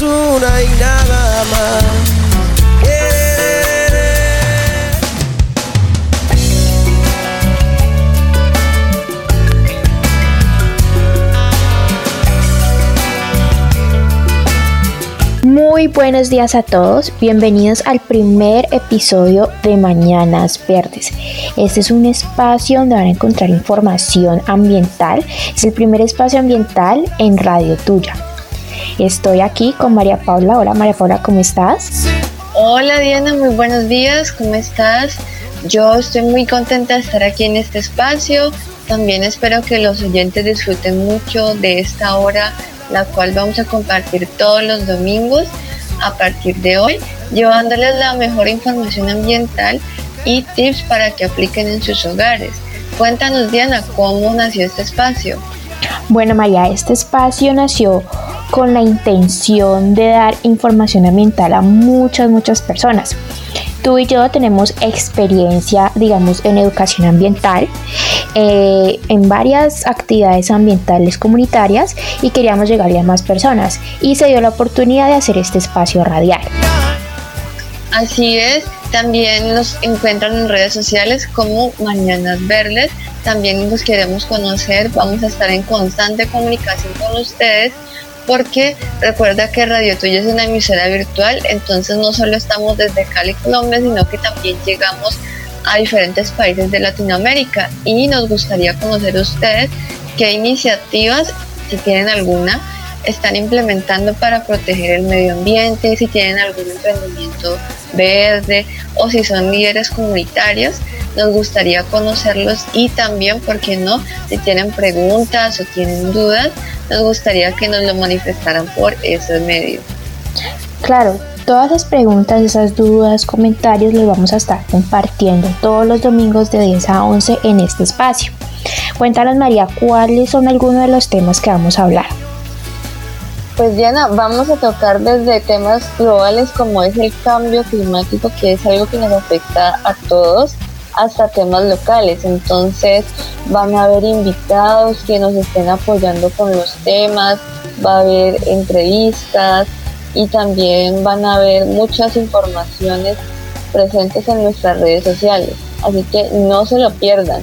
Una y nada más. Muy buenos días a todos, bienvenidos al primer episodio de Mañanas Verdes. Este es un espacio donde van a encontrar información ambiental, es el primer espacio ambiental en Radio Tuya. Estoy aquí con María Paula. Hola María Paula, ¿cómo estás? Hola Diana, muy buenos días, ¿cómo estás? Yo estoy muy contenta de estar aquí en este espacio. También espero que los oyentes disfruten mucho de esta hora, la cual vamos a compartir todos los domingos a partir de hoy, llevándoles la mejor información ambiental y tips para que apliquen en sus hogares. Cuéntanos Diana, ¿cómo nació este espacio? Bueno María, este espacio nació con la intención de dar información ambiental a muchas, muchas personas. Tú y yo tenemos experiencia, digamos, en educación ambiental, eh, en varias actividades ambientales comunitarias y queríamos llegarle a más personas. Y se dio la oportunidad de hacer este espacio radial. Así es, también nos encuentran en redes sociales como Mañanas Verdes. También los queremos conocer, vamos a estar en constante comunicación con ustedes porque recuerda que Radio Tuya es una emisora virtual, entonces no solo estamos desde Cali, Colombia, sino que también llegamos a diferentes países de Latinoamérica. Y nos gustaría conocer ustedes qué iniciativas, si tienen alguna, están implementando para proteger el medio ambiente, si tienen algún emprendimiento verde o si son líderes comunitarios, nos gustaría conocerlos y también, ¿por qué no? Si tienen preguntas o tienen dudas, nos gustaría que nos lo manifestaran por esos medios. Claro, todas esas preguntas, esas dudas, comentarios los vamos a estar compartiendo todos los domingos de 10 a 11 en este espacio. Cuéntanos María, ¿cuáles son algunos de los temas que vamos a hablar? Pues Diana, vamos a tocar desde temas globales como es el cambio climático, que es algo que nos afecta a todos, hasta temas locales. Entonces van a haber invitados que nos estén apoyando con los temas, va a haber entrevistas y también van a haber muchas informaciones presentes en nuestras redes sociales. Así que no se lo pierdan.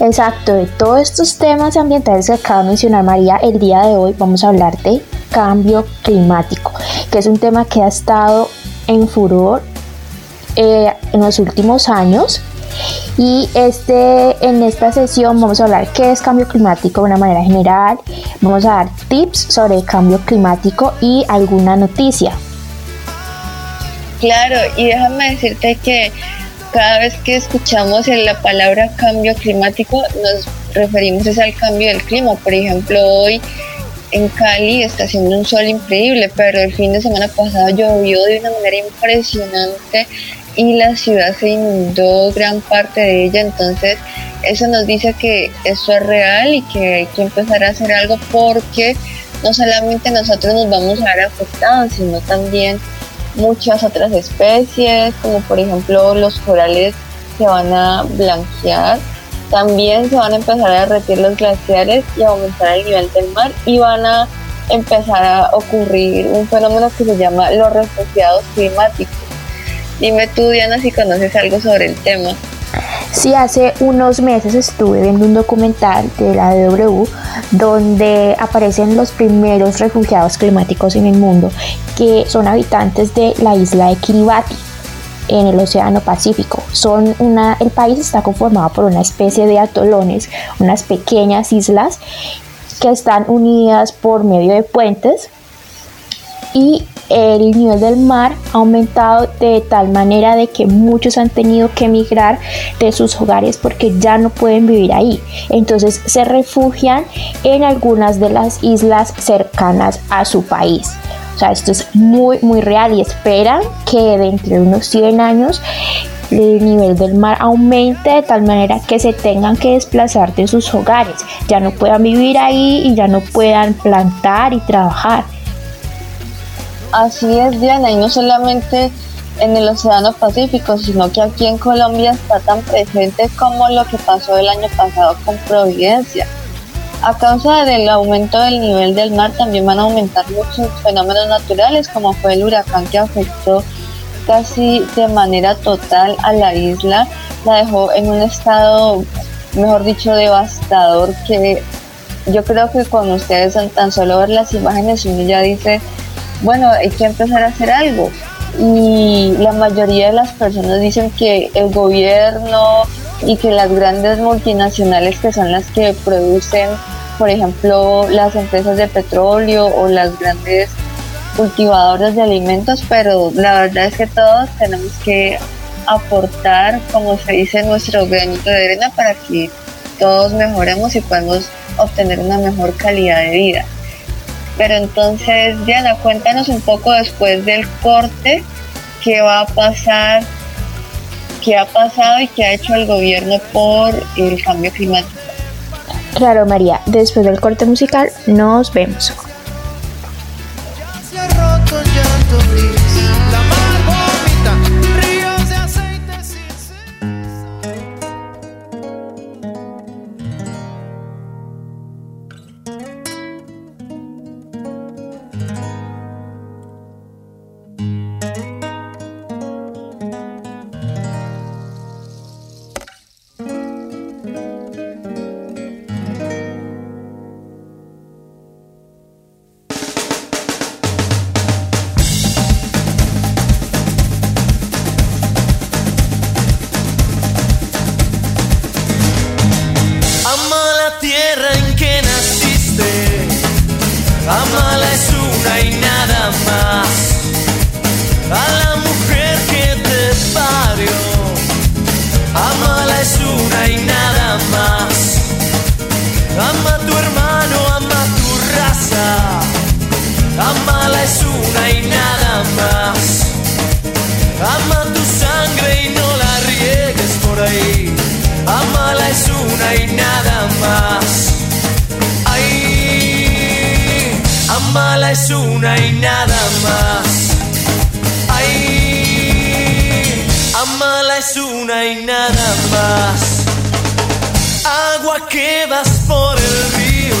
Exacto, de todos estos temas ambientales que acaba de mencionar María, el día de hoy vamos a hablar de cambio climático, que es un tema que ha estado en furor eh, en los últimos años. Y este, en esta sesión vamos a hablar qué es cambio climático de una manera general, vamos a dar tips sobre el cambio climático y alguna noticia. Claro, y déjame decirte que cada vez que escuchamos la palabra cambio climático nos referimos es al cambio del clima. Por ejemplo, hoy en Cali está haciendo un sol increíble, pero el fin de semana pasado llovió de una manera impresionante y la ciudad se inundó gran parte de ella, entonces eso nos dice que eso es real y que hay que empezar a hacer algo porque no solamente nosotros nos vamos a ver afectados, sino también muchas otras especies, como por ejemplo los corales se van a blanquear, también se van a empezar a derretir los glaciares y a aumentar el nivel del mar y van a empezar a ocurrir un fenómeno que se llama los refugiados climáticos. Dime tú, Diana, si conoces algo sobre el tema. Sí, hace unos meses estuve viendo un documental de la DW donde aparecen los primeros refugiados climáticos en el mundo, que son habitantes de la isla de Kiribati. en el Océano Pacífico. Son una, el país está conformado por una especie de atolones, unas pequeñas islas que están unidas por medio de puentes y el nivel del mar ha aumentado de tal manera de que muchos han tenido que emigrar de sus hogares porque ya no pueden vivir ahí. Entonces se refugian en algunas de las islas cercanas a su país. O sea, esto es muy, muy real y esperan que dentro de unos 100 años el nivel del mar aumente de tal manera que se tengan que desplazar de sus hogares, ya no puedan vivir ahí y ya no puedan plantar y trabajar. Así es, Diana, y no solamente en el Océano Pacífico, sino que aquí en Colombia está tan presente como lo que pasó el año pasado con Providencia. A causa del aumento del nivel del mar también van a aumentar muchos fenómenos naturales, como fue el huracán que afectó casi de manera total a la isla, la dejó en un estado, mejor dicho, devastador, que yo creo que cuando ustedes tan solo ver las imágenes uno ya dice, bueno, hay que empezar a hacer algo. Y la mayoría de las personas dicen que el gobierno y que las grandes multinacionales que son las que producen, por ejemplo, las empresas de petróleo o las grandes cultivadoras de alimentos, pero la verdad es que todos tenemos que aportar, como se dice, nuestro granito de arena para que todos mejoremos y podamos obtener una mejor calidad de vida. Pero entonces, Diana, cuéntanos un poco después del corte qué va a pasar, qué ha pasado y qué ha hecho el gobierno por el cambio climático. Claro, María, después del corte musical nos vemos. es una y nada más. Ay, amala es una y nada más. Ay, amala es una y nada más. Agua que vas por el río,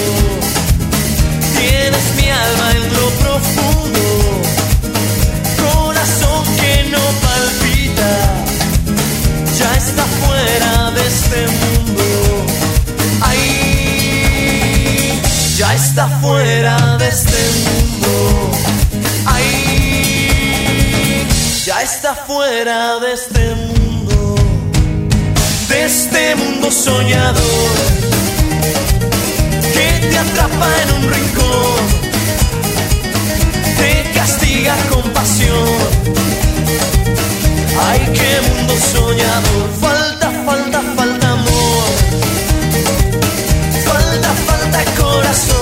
tienes mi alma en lo profundo, corazón que no palpita, ya está fuera de este mundo. está fuera de este mundo. Ay, ya está fuera de este mundo. De este mundo soñador que te atrapa en un rincón. Te castiga con pasión. Ay, qué mundo soñador. Falta, falta, falta amor. Falta, falta corazón.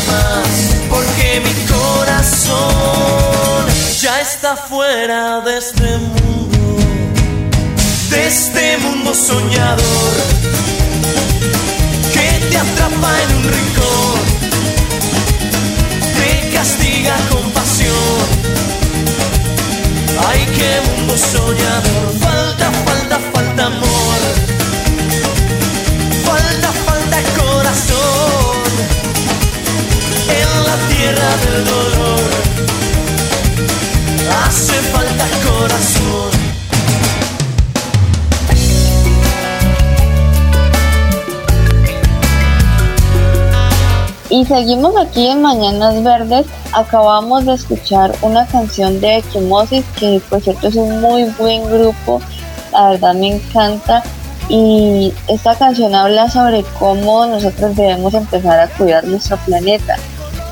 Mi corazón ya está fuera de este mundo, de este mundo soñador que te atrapa en un rincón, te castiga con pasión. Ay, qué mundo soñador, falta, falta, falta amor, la tierra del dolor. Hace falta corazón. Y seguimos aquí en Mañanas Verdes. Acabamos de escuchar una canción de Equimosis, que por cierto es un muy buen grupo. La verdad me encanta. Y esta canción habla sobre cómo nosotros debemos empezar a cuidar nuestro planeta.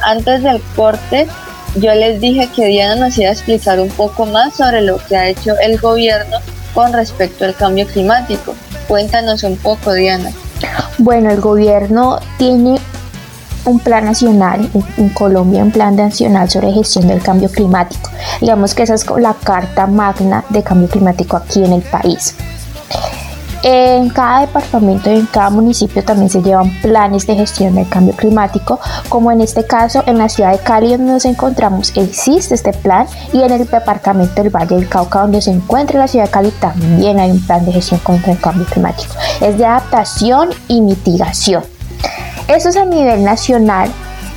Antes del corte, yo les dije que Diana nos iba a explicar un poco más sobre lo que ha hecho el gobierno con respecto al cambio climático. Cuéntanos un poco, Diana. Bueno, el gobierno tiene un plan nacional en, Colombia, un plan nacional sobre gestión del cambio climático. Digamos que esa es la carta magna de cambio climático aquí en el país. En cada departamento y en cada municipio también se llevan planes de gestión del cambio climático, como en este caso en la ciudad de Cali donde nos encontramos existe este plan y en el departamento del Valle del Cauca donde se encuentra la ciudad de Cali también hay un plan de gestión contra el cambio climático. Es de adaptación y mitigación. Eso es a nivel nacional,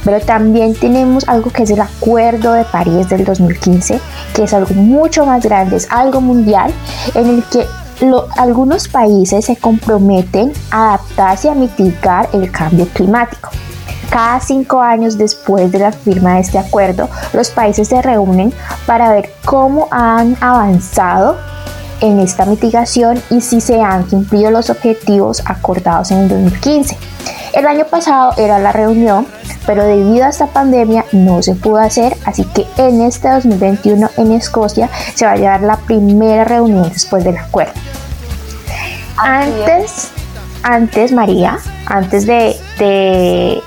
pero también tenemos algo que es el Acuerdo de París del 2015, que es algo mucho más grande, es algo mundial, en el que lo, algunos países se comprometen a adaptarse a mitigar el cambio climático. Cada cinco años después de la firma de este acuerdo, los países se reúnen para ver cómo han avanzado en esta mitigación y si se han cumplido los objetivos acordados en el 2015. El año pasado era la reunión, pero debido a esta pandemia no se pudo hacer, así que en este 2021 en Escocia se va a llevar la primera reunión después del acuerdo. Antes, antes María, antes de, de,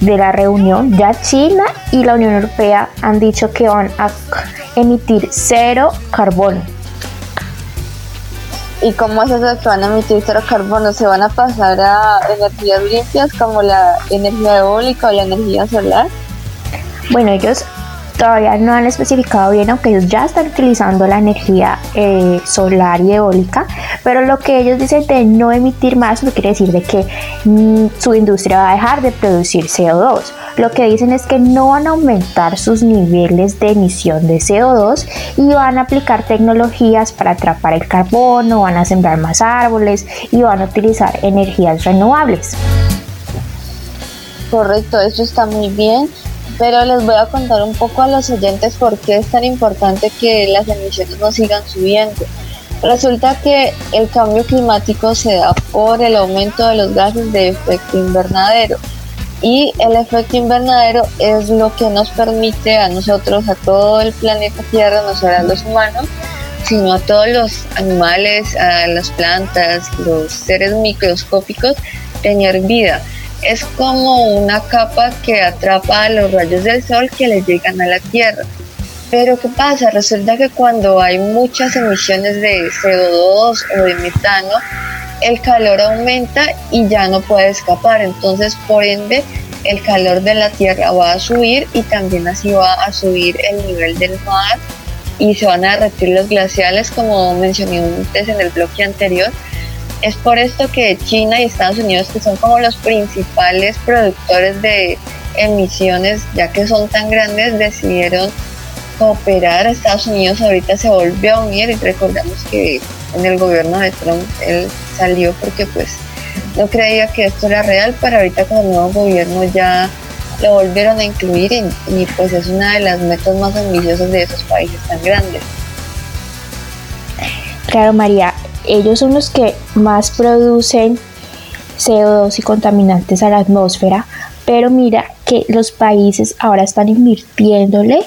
de la reunión, ya China y la Unión Europea han dicho que van a emitir cero carbono ¿Y cómo es eso que van a emitir cero carbono? ¿Se van a pasar a energías limpias como la energía eólica o la energía solar? Bueno, ellos todavía no han especificado bien, aunque ellos ya están utilizando la energía eh, solar y eólica, pero lo que ellos dicen de no emitir más no quiere decir de que mm, su industria va a dejar de producir CO2. Lo que dicen es que no van a aumentar sus niveles de emisión de CO2 y van a aplicar tecnologías para atrapar el carbono, van a sembrar más árboles y van a utilizar energías renovables. Correcto, eso está muy bien pero les voy a contar un poco a los oyentes por qué es tan importante que las emisiones no sigan subiendo. Resulta que el cambio climático se da por el aumento de los gases de efecto invernadero y el efecto invernadero es lo que nos permite a nosotros, a todo el planeta Tierra, no solo a los humanos, sino a todos los animales, a las plantas, los seres microscópicos, tener vida es como una capa que atrapa a los rayos del sol que le llegan a la Tierra. Pero ¿qué pasa? Resulta que cuando hay muchas emisiones de CO2 o de metano, el calor aumenta y ya no puede escapar. Entonces, por ende, el calor de la Tierra va a subir y también así va a subir el nivel del mar y se van a derretir los glaciales, como mencioné antes en el bloque anterior es por esto que China y Estados Unidos, que son como los principales productores de emisiones, ya que son tan grandes, decidieron cooperar. Estados Unidos ahorita se volvió a unir y recordamos que en el gobierno de Trump él salió porque pues no creía que esto era real, pero ahorita con el nuevo gobierno ya lo volvieron a incluir y, pues es una de las metas más ambiciosas de esos países tan grandes. Claro, María, ellos son los que más producen CO2 y contaminantes a la atmósfera, pero mira que los países ahora están invirtiéndole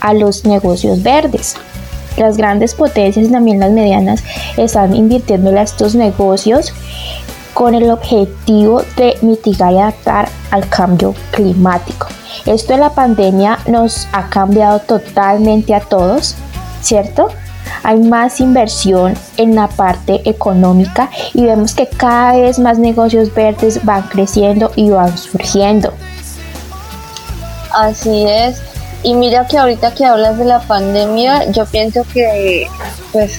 a los negocios verdes. las grandes potencias y también las medianas están invirtiendo en estos negocios con el objetivo de mitigar y adaptar al cambio climático. Esto de la pandemia nos ha cambiado totalmente a todos, ¿cierto? Hay más inversión en la parte económica y vemos que cada vez más negocios verdes van creciendo y van surgiendo. Así es. Y mira que ahorita que hablas de la pandemia, yo pienso que pues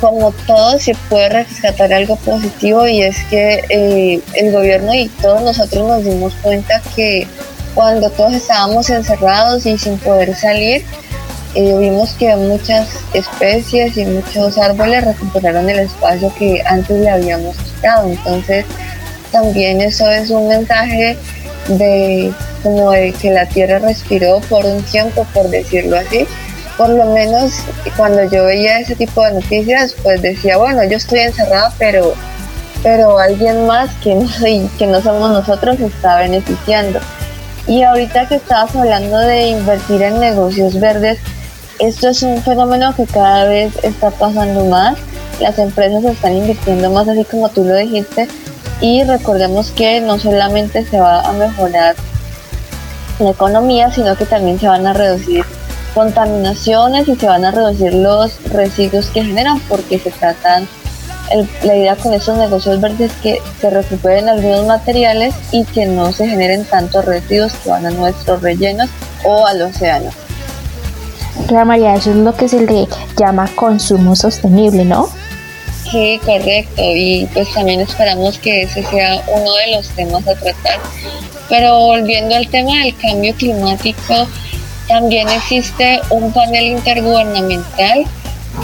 como todo se puede rescatar algo positivo y es que eh, el gobierno y todos nosotros nos dimos cuenta que cuando todos estábamos encerrados y sin poder salir, vimos que muchas especies y muchos árboles recuperaron el espacio que antes le habíamos quitado. Entonces también eso es un mensaje de como de que la tierra respiró por un tiempo, por decirlo así, por lo menos cuando yo veía ese tipo de noticias, pues decía, bueno, yo estoy encerrada, pero, pero alguien más que no, que no somos nosotros está beneficiando. Y ahorita que estabas hablando de invertir en negocios verdes, esto es un fenómeno que cada vez está pasando más. Las empresas están invirtiendo más, así como tú lo dijiste, y recordemos que no solamente se va a mejorar la economía, sino que también se van a reducir contaminaciones y se van a reducir los residuos que generan porque se tratan la idea con estos negocios verdes es que se recuperen algunos materiales y que no se generen tantos residuos que van a nuestros rellenos o al océano. Claro, María, eso es lo que se le llama consumo sostenible, ¿no? Sí, correcto. Y pues también esperamos que ese sea uno de los temas a tratar. Pero volviendo al tema del cambio climático, también existe un panel intergubernamental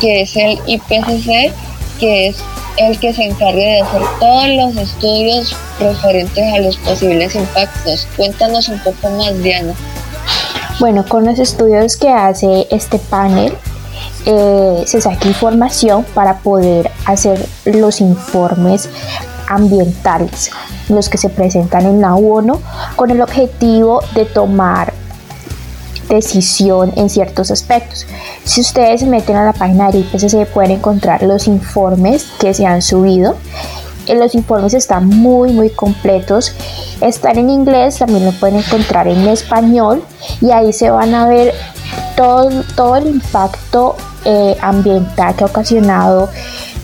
que es el IPCC, que es el que se encarga de hacer todos los estudios referentes a los posibles impactos. Cuéntanos un poco más, Diana. Bueno, con los estudios que hace este panel, eh, se saca información para poder hacer los informes ambientales, los que se presentan en la ONU, con el objetivo de tomar decisión en ciertos aspectos. Si ustedes se meten a la página de IPCC pueden encontrar los informes que se han subido. Eh, los informes están muy muy completos. Están en inglés, también lo pueden encontrar en español y ahí se van a ver todo, todo el impacto eh, ambiental que ha ocasionado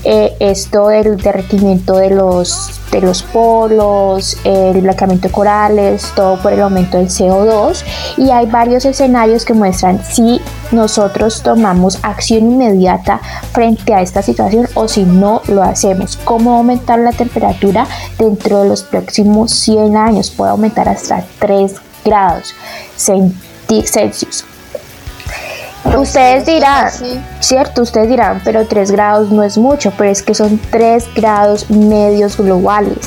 eh, esto del derretimiento de los, de los polos, el blanqueamiento de corales, todo por el aumento del CO2 y hay varios escenarios que muestran si nosotros tomamos acción inmediata frente a esta situación o si no lo hacemos, cómo aumentar la temperatura dentro de los próximos 100 años, puede aumentar hasta 3 grados Celsius Ustedes dirán, cierto, ustedes dirán, pero 3 grados no es mucho, pero es que son 3 grados medios globales.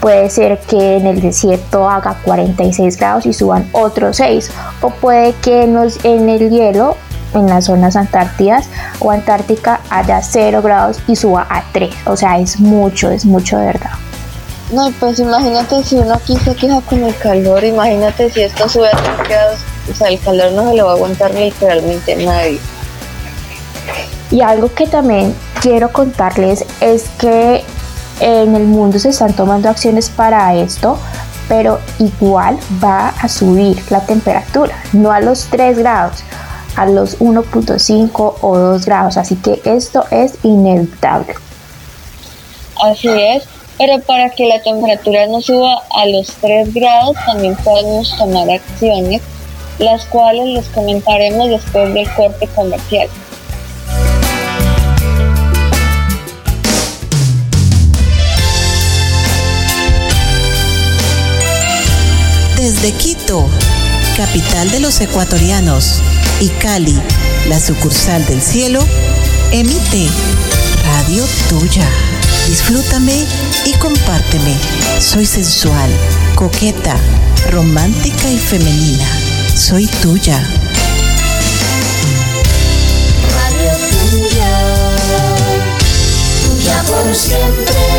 Puede ser que en el desierto haga 46 grados y suban otros 6, o puede que en, en el hielo, en las zonas antártidas o antártica, haya 0 grados y suba a 3. O sea, es mucho, es mucho de verdad. No, pues imagínate si uno aquí se queja con el calor, imagínate si esto sube a 3 grados o sea, el calor no se lo va a aguantar literalmente nadie. Y algo que también quiero contarles es que en el mundo se están tomando acciones para esto, pero igual va a subir la temperatura, no a los 3 grados, a los 1.5 o 2 grados, así que esto es inevitable. Así es, pero para que la temperatura no suba a los 3 grados también podemos tomar acciones las cuales les comentaremos después del corte comercial. Desde Quito, capital de los ecuatorianos, y Cali, la sucursal del cielo, emite Radio Tuya. Disfrútame y compárteme. Soy sensual, coqueta, romántica y femenina soy tuya. Radio tuya, tuya por siempre.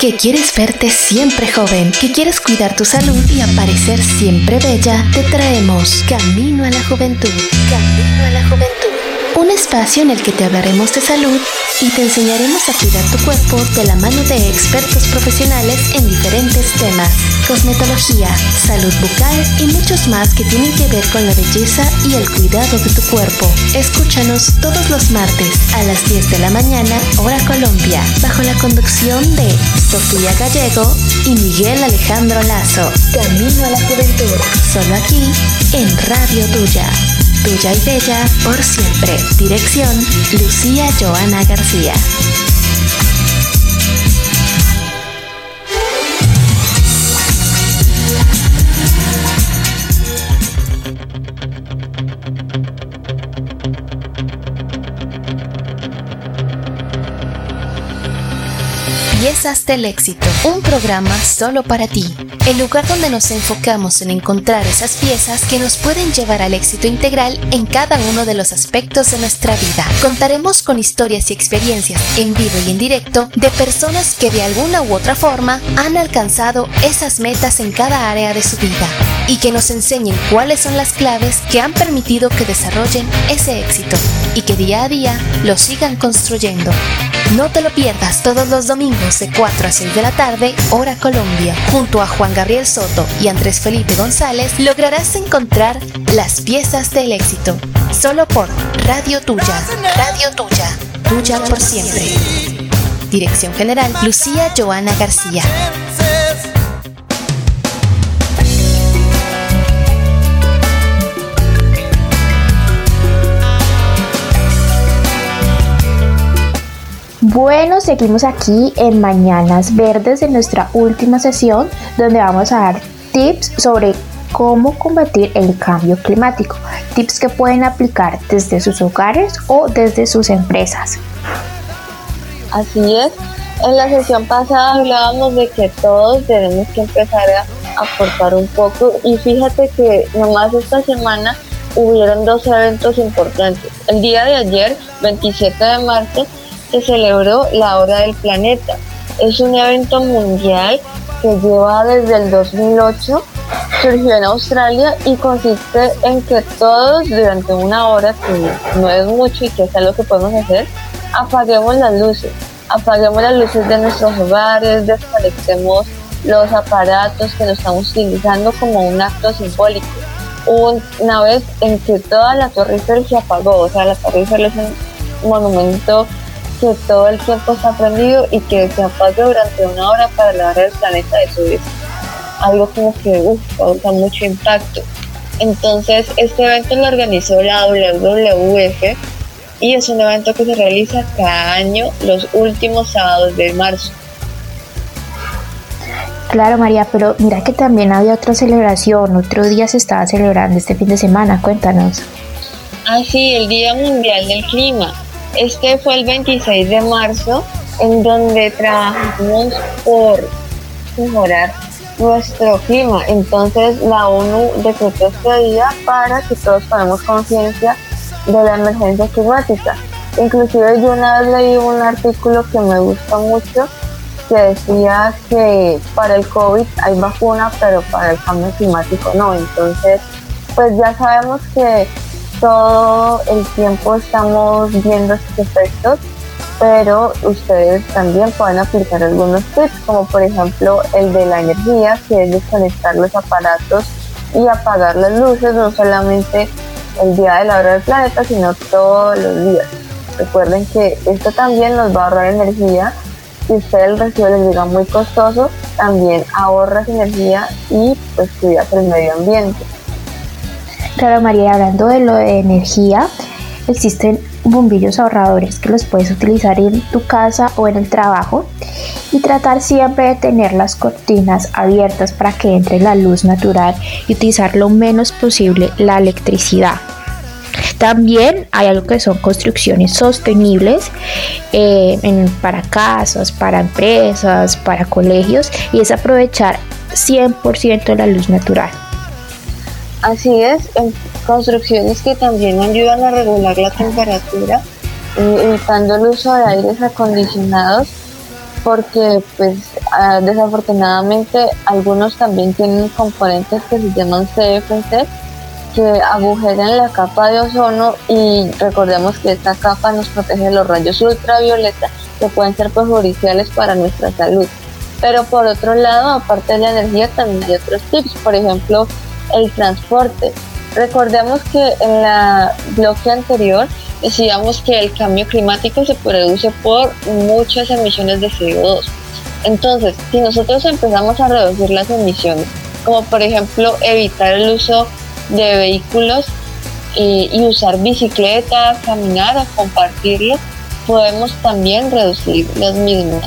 que quieres verte siempre joven, que quieres cuidar tu salud y aparecer siempre bella, te traemos Camino a la Juventud. Camino a la Juventud un espacio en el que te hablaremos de salud y te enseñaremos a cuidar tu cuerpo de la mano de expertos profesionales en diferentes temas, cosmetología, salud bucal y muchos más que tienen que ver con la belleza y el cuidado de tu cuerpo. Escúchanos todos los martes a las 10 de la mañana, hora Colombia, bajo la conducción de Sofía Gallego y Miguel Alejandro Lazo. Camino a la juventud, solo aquí en Radio Tuya. Tuya y Bella por siempre. Dirección Lucía Joana García. Piezas del éxito, un programa solo para ti, el lugar donde nos enfocamos en encontrar esas piezas que nos pueden llevar al éxito integral en cada uno de los aspectos de nuestra vida. Contaremos con historias y experiencias en vivo y en directo de personas que de alguna u otra forma han alcanzado esas metas en cada área de su vida y que nos enseñen cuáles son las claves que han permitido que desarrollen ese éxito y que día a día lo sigan construyendo. No te lo pierdas todos los domingos de 4 a 6 de la tarde, hora Colombia. Junto a Juan Gabriel Soto y Andrés Felipe González lograrás encontrar las piezas del éxito. Solo por Radio Tuya. Radio Tuya. Tuya por siempre. Dirección General Lucía Joana García. Bueno, seguimos aquí en Mañanas Verdes en nuestra última sesión donde vamos a dar tips sobre cómo combatir el cambio climático. Tips que pueden aplicar desde sus hogares o desde sus empresas. Así es. En la sesión pasada hablábamos de que todos tenemos que empezar a aportar un poco y fíjate que nomás esta semana hubieron dos eventos importantes. El día de ayer, 27 de marzo, se celebró la Hora del Planeta. Es un evento mundial que lleva desde el 2008, surgió en Australia y consiste en que todos durante una hora, que no es mucho y que es algo que podemos hacer, apaguemos las luces, apaguemos las luces de nuestros hogares, desconectemos los aparatos que nos estamos utilizando como un acto simbólico. Una vez en que toda la Torre Eiffel se apagó, o sea, la Torre Eiffel es un monumento que todo el tiempo está prendido y que se apague durante una hora para lavar el planeta de su vida. Algo como que uf, causa mucho impacto. Entonces, este evento lo organizó la WWF y es un evento que se realiza cada año los últimos sábados de marzo. Claro, María, pero mira que también había otra celebración, otro día se estaba celebrando este fin de semana, cuéntanos. Ah, sí, el Día Mundial del Clima. Este fue el 26 de marzo, en donde trabajamos por mejorar nuestro clima. Entonces la ONU decretó este día para que todos tomemos conciencia de la emergencia climática. Inclusive yo una vez leí un artículo que me gusta mucho que decía que para el COVID hay vacuna, pero para el cambio climático no. Entonces, pues ya sabemos que todo el tiempo estamos viendo estos efectos, pero ustedes también pueden aplicar algunos tips, como por ejemplo el de la energía, que es desconectar los aparatos y apagar las luces, no solamente el día de la hora del planeta, sino todos los días. Recuerden que esto también nos va a ahorrar energía. Si usted el recibo les llega muy costoso, también ahorras energía y pues cuidas el medio ambiente. Claro, María, hablando de lo de energía, existen bombillos ahorradores que los puedes utilizar en tu casa o en el trabajo y tratar siempre de tener las cortinas abiertas para que entre la luz natural y utilizar lo menos posible la electricidad. También hay algo que son construcciones sostenibles eh, para casas, para empresas, para colegios y es aprovechar 100% la luz natural. Así es, construcciones que también ayudan a regular la temperatura, evitando el uso de aires acondicionados porque pues ah, desafortunadamente algunos también tienen componentes que se llaman CFC que agujeran la capa de ozono y recordemos que esta capa nos protege de los rayos ultravioleta que pueden ser perjudiciales para nuestra salud. Pero por otro lado, aparte de la energía, también hay otros tips, por ejemplo, el transporte. Recordemos que en la bloque anterior decíamos que el cambio climático se produce por muchas emisiones de CO2. Entonces, si nosotros empezamos a reducir las emisiones, como por ejemplo evitar el uso de vehículos eh, y usar bicicleta, caminar o compartirlo, podemos también reducir las mismas.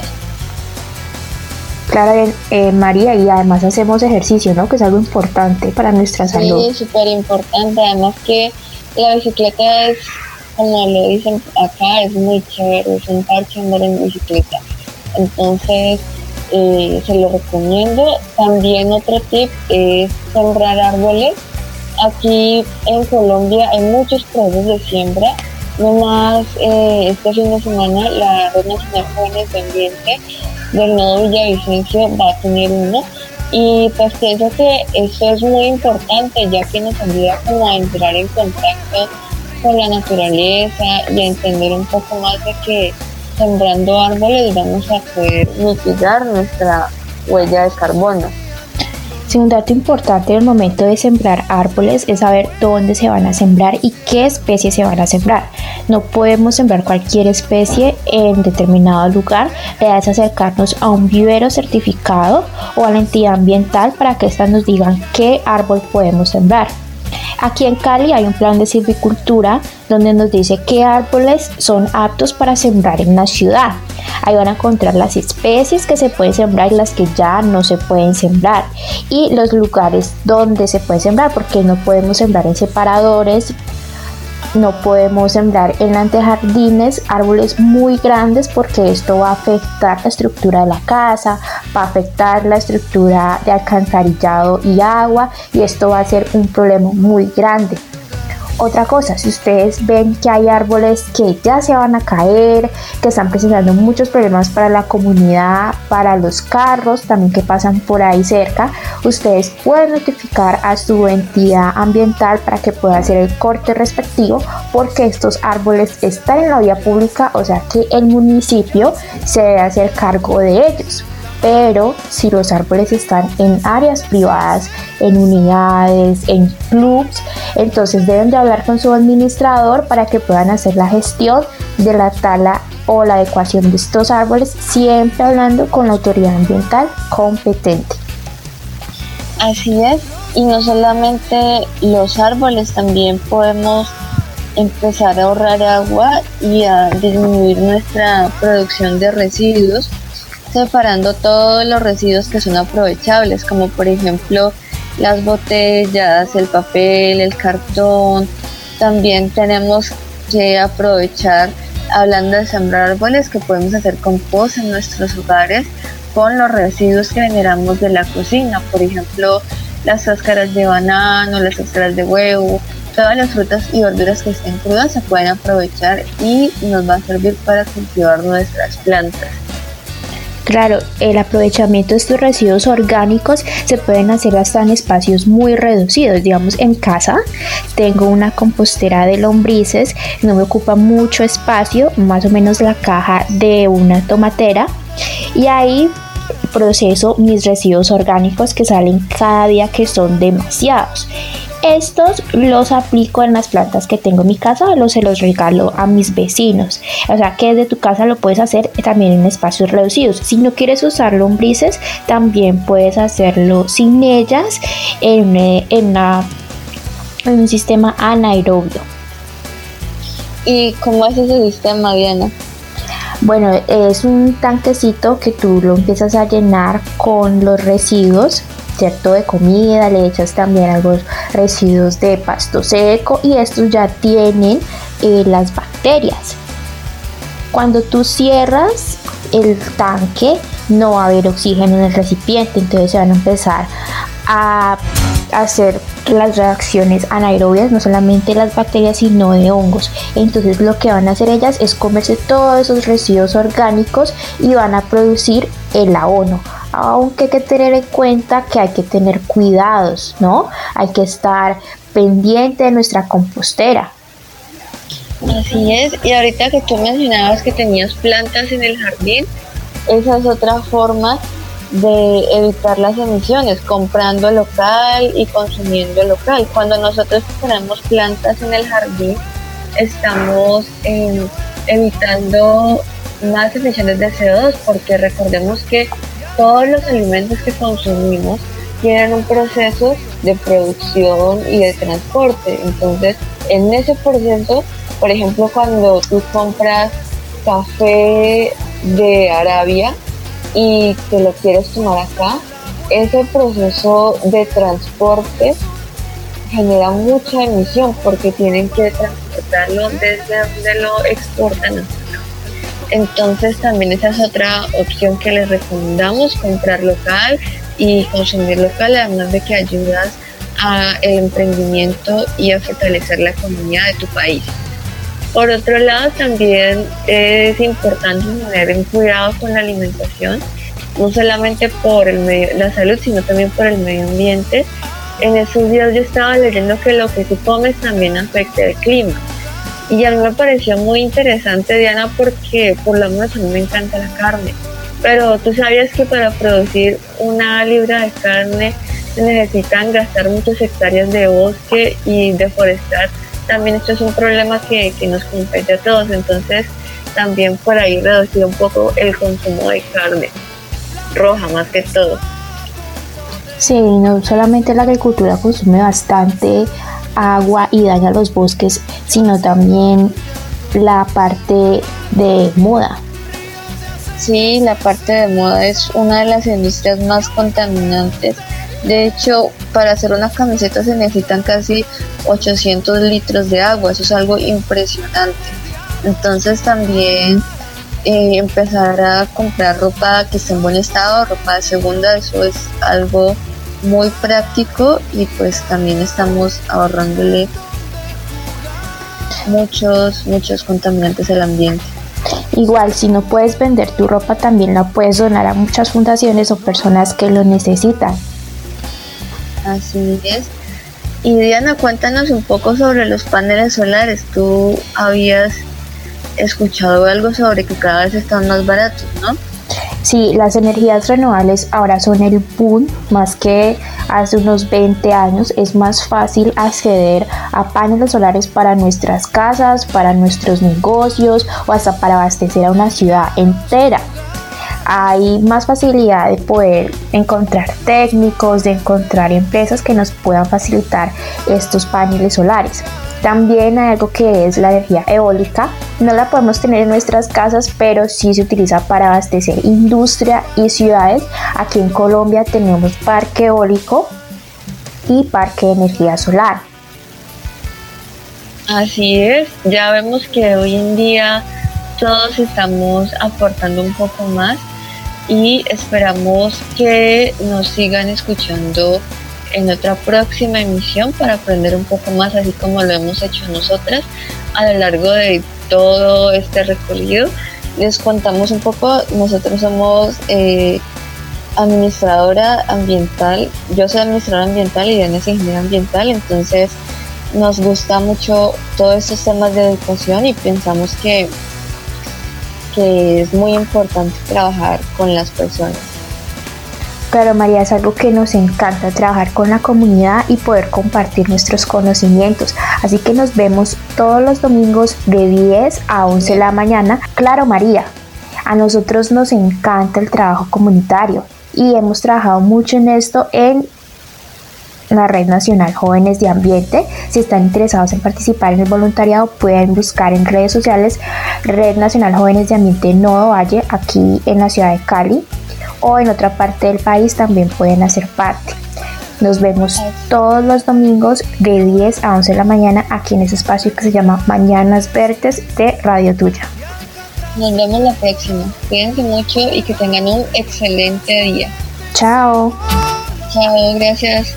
Claro, eh, María, y además hacemos ejercicio, ¿no? Que es algo importante para nuestra salud. Sí, súper importante. Además que la bicicleta es, como lo dicen acá, es muy chévere, es un parche andar en bicicleta. Entonces, eh, se lo recomiendo. También otro tip es sembrar árboles. Aquí en Colombia hay muchos procesos de siembra. Nomás eh, este fin de semana la Red Nacional Jóvenes de Ambiente del nodo Villavicencio va a tener uno. Y pues pienso que eso es muy importante ya que nos ayuda como a entrar en contacto con la naturaleza y a entender un poco más de que sembrando árboles vamos a poder mitigar nuestra huella de carbono un dato importante en el momento de sembrar árboles es saber dónde se van a sembrar y qué especies se van a sembrar. No podemos sembrar cualquier especie en determinado lugar, debes acercarnos a un vivero certificado o a la entidad ambiental para que éstas nos digan qué árbol podemos sembrar. Aquí en Cali hay un plan de silvicultura donde nos dice qué árboles son aptos para sembrar en la ciudad. Ahí van a encontrar las especies que se pueden sembrar y las que ya no se pueden sembrar y los lugares donde se puede sembrar porque no podemos sembrar en separadores no podemos sembrar en antejardines árboles muy grandes porque esto va a afectar la estructura de la casa, va a afectar la estructura de alcantarillado y agua y esto va a ser un problema muy grande. Otra cosa, si ustedes ven que hay árboles que ya se van a caer, que están presentando muchos problemas para la comunidad, para los carros también que pasan por ahí cerca, ustedes pueden notificar a su entidad ambiental para que pueda hacer el corte respectivo porque estos árboles están en la vía pública, o sea que el municipio se debe hacer cargo de ellos pero si los árboles están en áreas privadas, en unidades, en clubs, entonces deben de hablar con su administrador para que puedan hacer la gestión de la tala o la adecuación de estos árboles, siempre hablando con la autoridad ambiental competente. Así es, y no solamente los árboles, también podemos empezar a ahorrar agua y a disminuir nuestra producción de residuos separando todos los residuos que son aprovechables, como por ejemplo las botellas, el papel, el cartón. También tenemos que aprovechar, hablando de sembrar árboles, que podemos hacer compost en nuestros hogares con los residuos que generamos de la cocina, por ejemplo, las cáscaras de banano, las cáscaras de huevo, todas las frutas y verduras que estén crudas se pueden aprovechar y nos va a servir para cultivar nuestras plantas. Claro, el aprovechamiento de estos residuos orgánicos se pueden hacer hasta en espacios muy reducidos. Digamos, en casa tengo una compostera de lombrices, no me ocupa mucho espacio, más o menos la caja de una tomatera. Y ahí proceso mis residuos orgánicos que salen cada día que son demasiados. Estos los aplico en las plantas que tengo en mi casa o se los regalo a mis vecinos. O sea que desde tu casa lo puedes hacer también en espacios reducidos. Si no quieres usar lombrices, también puedes hacerlo sin ellas en, eh, en, en un sistema anaerobio. ¿Y cómo es ese sistema, Diana? Bueno, es un tanquecito que tú lo empiezas a llenar con los residuos ¿cierto? De comida, le echas también algunos residuos de pasto seco y estos ya tienen eh, las bacterias. Cuando tú cierras el tanque no va a haber oxígeno en el recipiente, entonces se van a empezar a, hacer las reacciones anaerobias, no solamente las bacterias, sino de hongos. Entonces lo que van a hacer ellas es comerse todos esos residuos orgánicos y van a producir el abono. Aunque hay que tener en cuenta que hay que tener cuidados, ¿no? Hay que estar pendiente de nuestra compostera. Así es, y ahorita que tú mencionabas que tenías plantas en el jardín, esa es otra forma de evitar las emisiones, comprando local y consumiendo local. Cuando nosotros tenemos plantas en el jardín, estamos em, evitando más emisiones de CO2 porque recordemos que todos los alimentos que consumimos tienen un proceso de producción y de transporte. Entonces, en ese proceso, por ejemplo, cuando tú compras café de Arabia, y te lo quieres tomar acá, ese proceso de transporte genera mucha emisión porque tienen que transportarlo desde donde lo exportan Entonces también esa es otra opción que les recomendamos, comprar local y consumir local, además de que ayudas a el emprendimiento y a fortalecer la economía de tu país. Por otro lado, también es importante tener cuidado con la alimentación, no solamente por el medio, la salud, sino también por el medio ambiente. En esos días yo estaba leyendo que lo que tú comes también afecta el clima. Y a mí me pareció muy interesante, Diana, porque por lo menos a mí me encanta la carne. Pero tú sabías que para producir una libra de carne se necesitan gastar muchas hectáreas de bosque y deforestar también esto es un problema que, nos compete a todos, entonces también por ahí reducir un poco el consumo de carne roja más que todo. Sí, no solamente la agricultura consume bastante agua y daña los bosques, sino también la parte de moda. Sí, la parte de moda es una de las industrias más contaminantes de hecho, para hacer una camiseta se necesitan casi 800 litros de agua, eso es algo impresionante. Entonces también eh, empezar a comprar ropa que esté en buen estado, ropa de segunda, eso es algo muy práctico y pues también estamos ahorrándole muchos, muchos contaminantes al ambiente. Igual, si no puedes vender tu ropa, también la puedes donar a muchas fundaciones o personas que lo necesitan. Así es. Y Diana, cuéntanos un poco sobre los paneles solares. Tú habías escuchado algo sobre que cada vez están más baratos, ¿no? Sí, las energías renovables ahora son el boom, más que hace unos 20 años. Es más fácil acceder a paneles solares para nuestras casas, para nuestros negocios o hasta para abastecer a una ciudad entera hay más facilidad de poder encontrar técnicos, de encontrar empresas que nos puedan facilitar estos paneles solares. También hay algo que es la energía eólica. No la podemos tener en nuestras casas, pero sí se utiliza para abastecer industria y ciudades. Aquí en Colombia tenemos parque eólico y parque de energía solar. Así es, ya vemos que hoy en día todos estamos aportando un poco más y esperamos que nos sigan escuchando en otra próxima emisión para aprender un poco más, así como lo hemos hecho nosotras a lo largo de todo este recorrido. Les contamos un poco, nosotros somos eh, administradora ambiental, yo soy administradora ambiental y Diana es ingeniera ambiental, entonces nos gusta mucho todos estos temas de educación y pensamos que que es muy importante trabajar con las personas. Claro, María, es algo que nos encanta, trabajar con la comunidad y poder compartir nuestros conocimientos. Así que nos vemos todos los domingos de 10 a 11 de la mañana. Claro, María, a nosotros nos encanta el trabajo comunitario y hemos trabajado mucho en esto en la Red Nacional Jóvenes de Ambiente. Si están interesados en participar en el voluntariado, pueden buscar en redes sociales Red Nacional Jóvenes de Ambiente Nodo Valle, aquí en la ciudad de Cali, o en otra parte del país también pueden hacer parte. Nos vemos todos los domingos de 10 a 11 de la mañana aquí en ese espacio que se llama Mañanas Verdes de Radio Tuya. Nos vemos la próxima. Cuídense mucho y que tengan un excelente día. Chao. Chao, gracias.